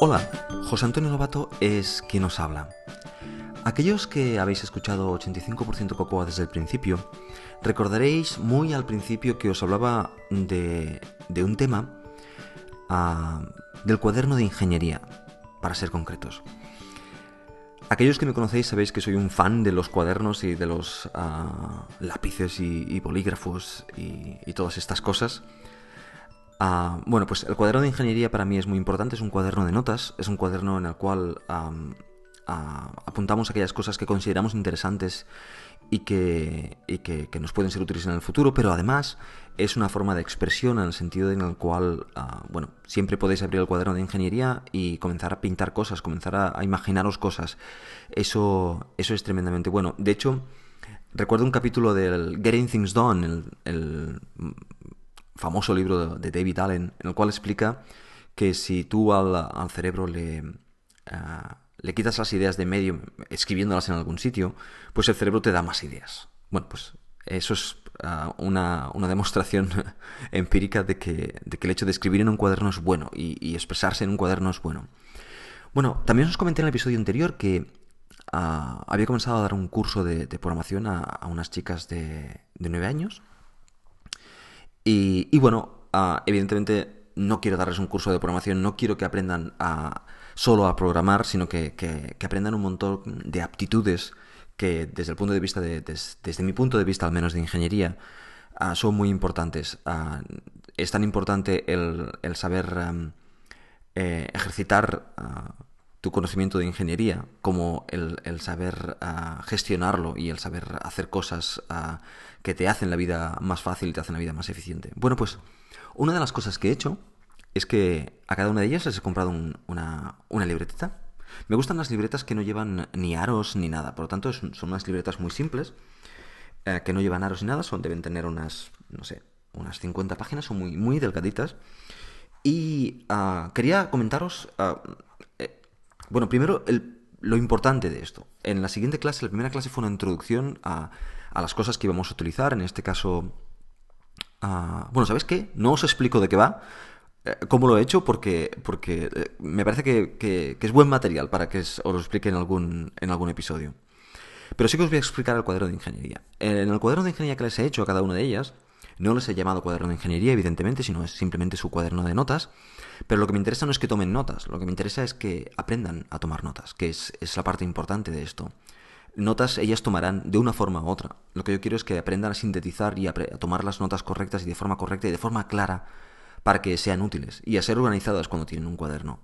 Hola, José Antonio Lobato es quien os habla. Aquellos que habéis escuchado 85% Cocoa desde el principio, recordaréis muy al principio que os hablaba de, un tema ah, del cuaderno de ingeniería, para ser concretos. Aquellos que me conocéis sabéis que soy un fan de los cuadernos y de los ah, lápices y, bolígrafos y todas estas cosas. Bueno, pues el cuaderno de ingeniería para mí es muy importante, es un cuaderno de notas, es un cuaderno en el cual apuntamos aquellas cosas que consideramos interesantes y, que, nos pueden ser útiles en el futuro, pero además es una forma de expresión en el sentido en el cual, bueno, siempre podéis abrir el cuaderno de ingeniería y comenzar a pintar cosas, comenzar a, imaginaros cosas. Eso, eso es tremendamente bueno. De hecho, recuerdo un capítulo del Getting Things Done, el famoso libro de David Allen, en el cual explica que si tú al, cerebro le, ah, le quitas las ideas de medio escribiéndolas en algún sitio, pues el cerebro te da más ideas. Bueno, pues eso es ah, una, demostración empírica de que, de que, el hecho de escribir en un cuaderno es bueno y, expresarse en un cuaderno es bueno. Bueno, también os comenté en el episodio anterior que ah, había comenzado a dar un curso de, programación a, unas chicas de, de 9 años y, bueno, ah, evidentemente no quiero darles un curso de programación, no quiero que aprendan a, solo a programar, sino que, aprendan un montón de aptitudes que desde el punto de vista de, desde mi punto de vista al menos de ingeniería, ah, son muy importantes. Ah, es tan importante el, saber eh, ejercitar tu conocimiento de ingeniería como el, saber gestionarlo y el saber hacer cosas que te hacen la vida más fácil y te hacen la vida más eficiente. Bueno, pues una de las cosas que he hecho es que a cada una de ellas les he comprado una, una, libretita. Me gustan las libretas que no llevan ni aros ni nada, por lo tanto son, unas libretas muy simples, eh, que no llevan aros ni nada, son, deben tener unas, no sé, unas 50 páginas, son muy, muy delgaditas. Y ah, quería comentaros, ah, bueno, primero lo importante de esto. En la siguiente clase, la primera clase fue una introducción a las cosas que íbamos a utilizar, en este caso... bueno, ¿sabes qué? No os explico de qué va, eh, cómo lo he hecho, porque, porque eh, me parece que, es buen material para que os lo explique en algún, en algún episodio. Pero sí que os voy a explicar el cuaderno de ingeniería. En el cuaderno de ingeniería que les he hecho a cada una de ellas, no les he llamado cuaderno de ingeniería, evidentemente, sino es simplemente su cuaderno de notas. Pero lo que me interesa no es que tomen notas, lo que me interesa es que aprendan a tomar notas, que es, es la parte importante de esto notas ellas tomarán de una forma u otra. Lo que yo quiero es que aprendan a sintetizar y a, tomar las notas correctas y de forma correcta y de forma clara para que sean útiles y a ser organizadas cuando tienen un cuaderno.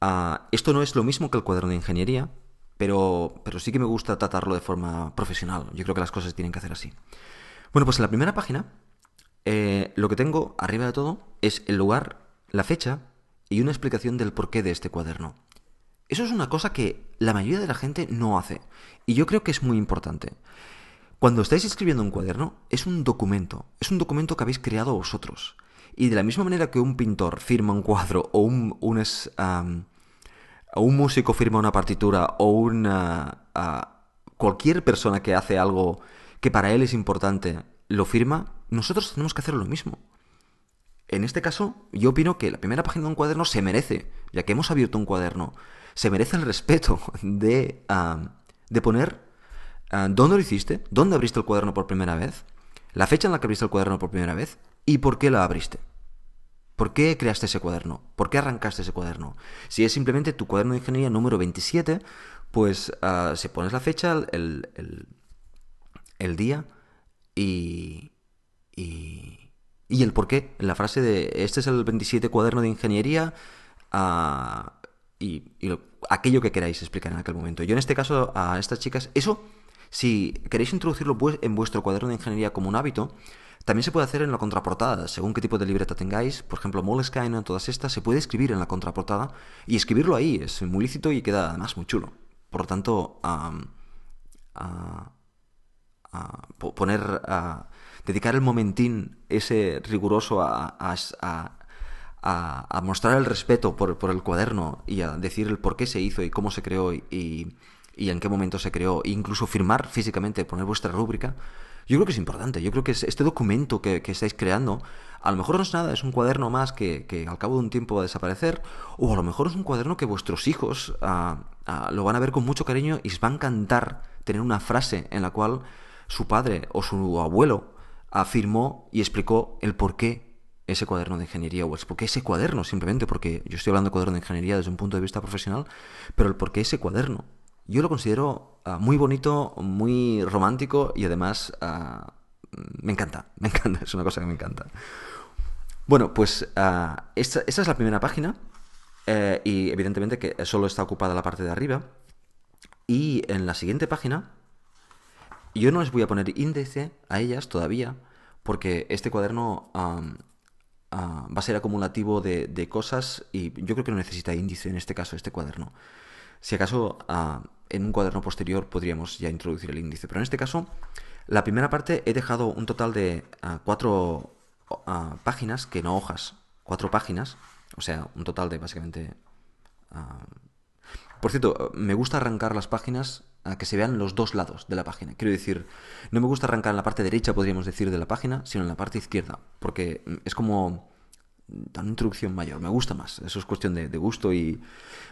Ah, esto no es lo mismo que el cuaderno de ingeniería, pero, pero sí que me gusta tratarlo de forma profesional. Yo creo que las cosas tienen que hacer así. Bueno, pues en la primera página eh, lo que tengo arriba de todo es el lugar, la fecha y una explicación del porqué de este cuaderno. Eso es una cosa que la mayoría de la gente no hace. Y yo creo que es muy importante. Cuando estáis escribiendo un cuaderno, es un documento. Es un documento que habéis creado vosotros. Y de la misma manera que un pintor firma un cuadro o un, un, un músico firma una partitura o una, cualquier persona que hace algo que para él es importante lo firma, nosotros tenemos que hacer lo mismo. En este caso, yo opino que la primera página de un cuaderno se merece, ya que hemos abierto un cuaderno se merece el respeto de, de poner dónde lo hiciste, dónde abriste el cuaderno por primera vez, la fecha en la que abriste el cuaderno por primera vez y por qué la abriste. ¿Por qué creaste ese cuaderno? ¿Por qué arrancaste ese cuaderno? Si es simplemente tu cuaderno de ingeniería número 27, pues se pones la fecha, el, el, el día y, y, y, el por qué. En la frase de este es el 27 cuaderno de ingeniería y, aquello que queráis explicar en aquel momento. Yo en este caso a estas chicas, eso, si queréis introducirlo en vuestro cuaderno de ingeniería como un hábito, también se puede hacer en la contraportada, según qué tipo de libreta tengáis. Por ejemplo, Moleskine o todas estas, se puede escribir en la contraportada y escribirlo ahí es muy lícito y queda además muy chulo. Por lo tanto, a, poner, a dedicar el momentín ese riguroso a, a, mostrar el respeto por, el cuaderno y a decir el por qué se hizo y cómo se creó y, en qué momento se creó, e incluso firmar físicamente, poner vuestra rúbrica, yo creo que es importante. Yo creo que este documento que, estáis creando A lo mejor no es nada, es un cuaderno más que, que al cabo de un tiempo va a desaparecer, o a lo mejor es un cuaderno que vuestros hijos lo van a ver con mucho cariño y os va a encantar tener una frase en la cual su padre o su abuelo afirmó y explicó el por qué ese cuaderno de ingeniería, o el por qué ese cuaderno, simplemente porque yo estoy hablando de cuaderno de ingeniería desde un punto de vista profesional, pero el por qué ese cuaderno. Yo lo considero ah, muy bonito, muy romántico y además ah, me encanta, me encanta, es una cosa que me encanta. Bueno, pues uh, esta, es la primera página eh, y evidentemente que solo está ocupada la parte de arriba. Y en la siguiente página yo no les voy a poner índice a ellas todavía, porque este cuaderno uh, va a ser acumulativo de, cosas y yo creo que no necesita índice en este caso, este cuaderno. Si acaso uh, en un cuaderno posterior podríamos ya introducir el índice, pero en este caso, la primera parte he dejado un total de uh, cuatro páginas, que no hojas, cuatro páginas, o sea, un total de básicamente por cierto, me gusta arrancar las páginas a que se vean los dos lados de la página. Quiero decir, no me gusta arrancar en la parte derecha, podríamos decir, de la página, sino en la parte izquierda, porque es como una introducción mayor, me gusta más, eso es cuestión de, gusto y...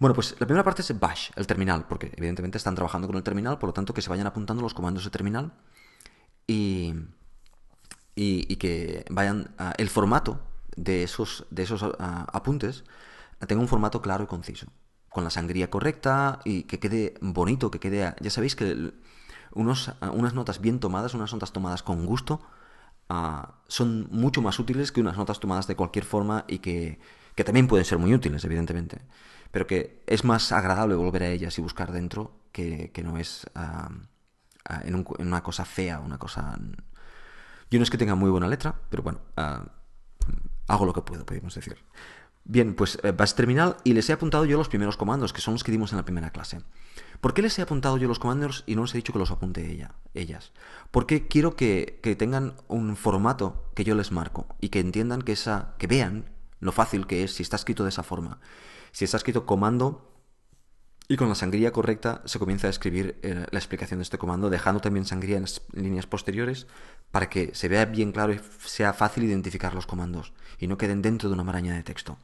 Bueno, pues la primera parte es bash, el terminal, porque evidentemente están trabajando con el terminal, por lo tanto que se vayan apuntando los comandos de terminal y, y, y que vayan... El formato de esos, de esos apuntes tenga un formato claro y conciso con la sangría correcta y que quede bonito, que quede... Ya sabéis que unos, unas notas bien tomadas, unas notas tomadas con gusto, uh, son mucho más útiles que unas notas tomadas de cualquier forma y que, que, también pueden ser muy útiles, evidentemente. Pero que es más agradable volver a ellas y buscar dentro que, que no es uh, en, un, en, una cosa fea, una cosa... Yo no es que tenga muy buena letra, pero bueno, hago lo que puedo, podemos decir. Bien, pues eh, vas terminal y les he apuntado yo los primeros comandos, que son los que dimos en la primera clase. ¿Por qué les he apuntado yo los comandos y no les he dicho que los apunte ella, ellas? Porque quiero que, que, tengan un formato que yo les marco y que entiendan que esa, que vean lo fácil que es si está escrito de esa forma. Si está escrito comando y con la sangría correcta se comienza a escribir eh, la explicación de este comando, dejando también sangría en líneas posteriores para que se vea bien claro y sea fácil identificar los comandos y no queden dentro de una maraña de texto.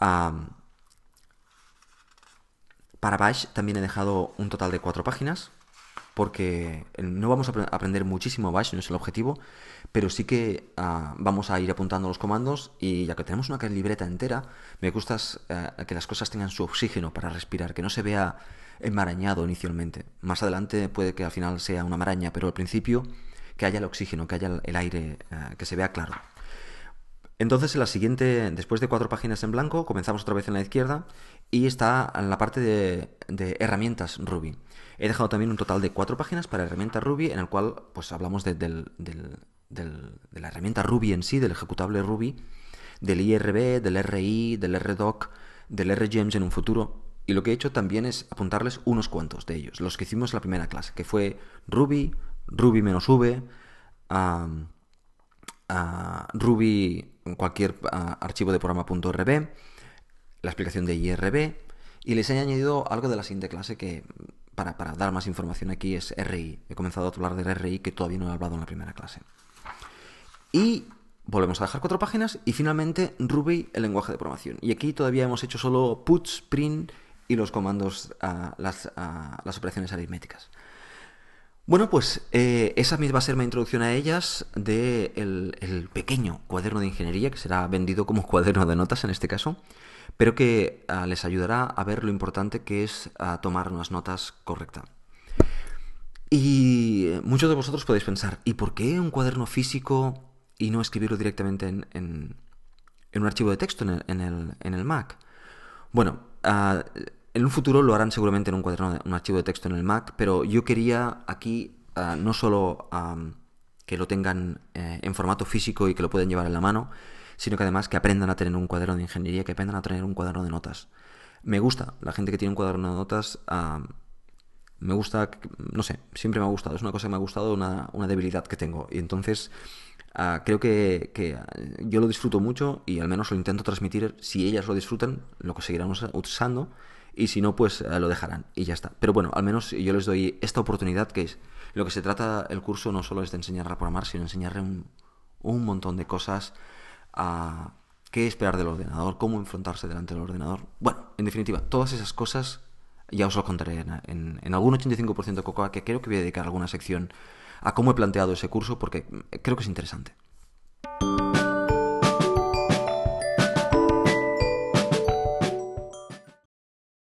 Para Bash también he dejado un total de cuatro páginas, porque no vamos a aprender muchísimo Bash, no es el objetivo, pero sí que uh, vamos a ir apuntando los comandos y ya que tenemos una libreta entera, me gusta uh, que las cosas tengan su oxígeno para respirar, que no se vea enmarañado inicialmente. Más adelante puede que al final sea una maraña, pero al principio que haya el oxígeno, que haya el aire, uh, que se vea claro. Entonces, en la siguiente, después de cuatro páginas en blanco, comenzamos otra vez en la izquierda y está en la parte de, de herramientas Ruby. He dejado también un total de cuatro páginas para herramientas Ruby, en el cual pues hablamos de, del, del, de la herramienta Ruby en sí, del ejecutable Ruby, del IRB, del RI, del RDoc, del RGEMS en un futuro. Y lo que he hecho también es apuntarles unos cuantos de ellos, los que hicimos en la primera clase, que fue Ruby, Ruby-V, um, Ruby cualquier archivo de programa.rb, la explicación de IRB, y les he añadido algo de la siguiente clase que, para, para, dar más información aquí, es RI. He comenzado a hablar del RI que todavía no he hablado en la primera clase. Y volvemos a dejar cuatro páginas y finalmente Ruby, el lenguaje de programación. Y aquí todavía hemos hecho solo puts, print y los comandos, las, las operaciones aritméticas. Bueno, pues eh, esa va a ser mi introducción a ellas de el, pequeño cuaderno de ingeniería, que será vendido como cuaderno de notas en este caso, pero que uh, les ayudará a ver lo importante que es uh, tomar unas notas correctas. Y muchos de vosotros podéis pensar, ¿y por qué un cuaderno físico y no escribirlo directamente en, un archivo de texto en el, Mac? Bueno, uh, en un futuro lo harán seguramente en un cuaderno, un archivo de texto en el Mac, pero yo quería aquí uh, no solo um, que lo tengan eh, en formato físico y que lo puedan llevar en la mano, sino que además que aprendan a tener un cuaderno de ingeniería, que aprendan a tener un cuaderno de notas. Me gusta, la gente que tiene un cuaderno de notas, uh, me gusta, no sé, siempre me ha gustado, es una cosa que me ha gustado, una, una debilidad que tengo. Y entonces uh, creo que, que, yo lo disfruto mucho y al menos lo intento transmitir, si ellas lo disfrutan, lo seguirán usando y si no, pues eh, lo dejarán y ya está. Pero bueno, al menos yo les doy esta oportunidad que es lo que se trata el curso no solo es de enseñar a programar, sino enseñarle un, un montón de cosas a qué esperar del ordenador, cómo enfrentarse delante del ordenador. Bueno, en definitiva, todas esas cosas ya os lo contaré en, en, algún 85% de Cocoa, que creo que voy a dedicar alguna sección a cómo he planteado ese curso porque creo que es interesante.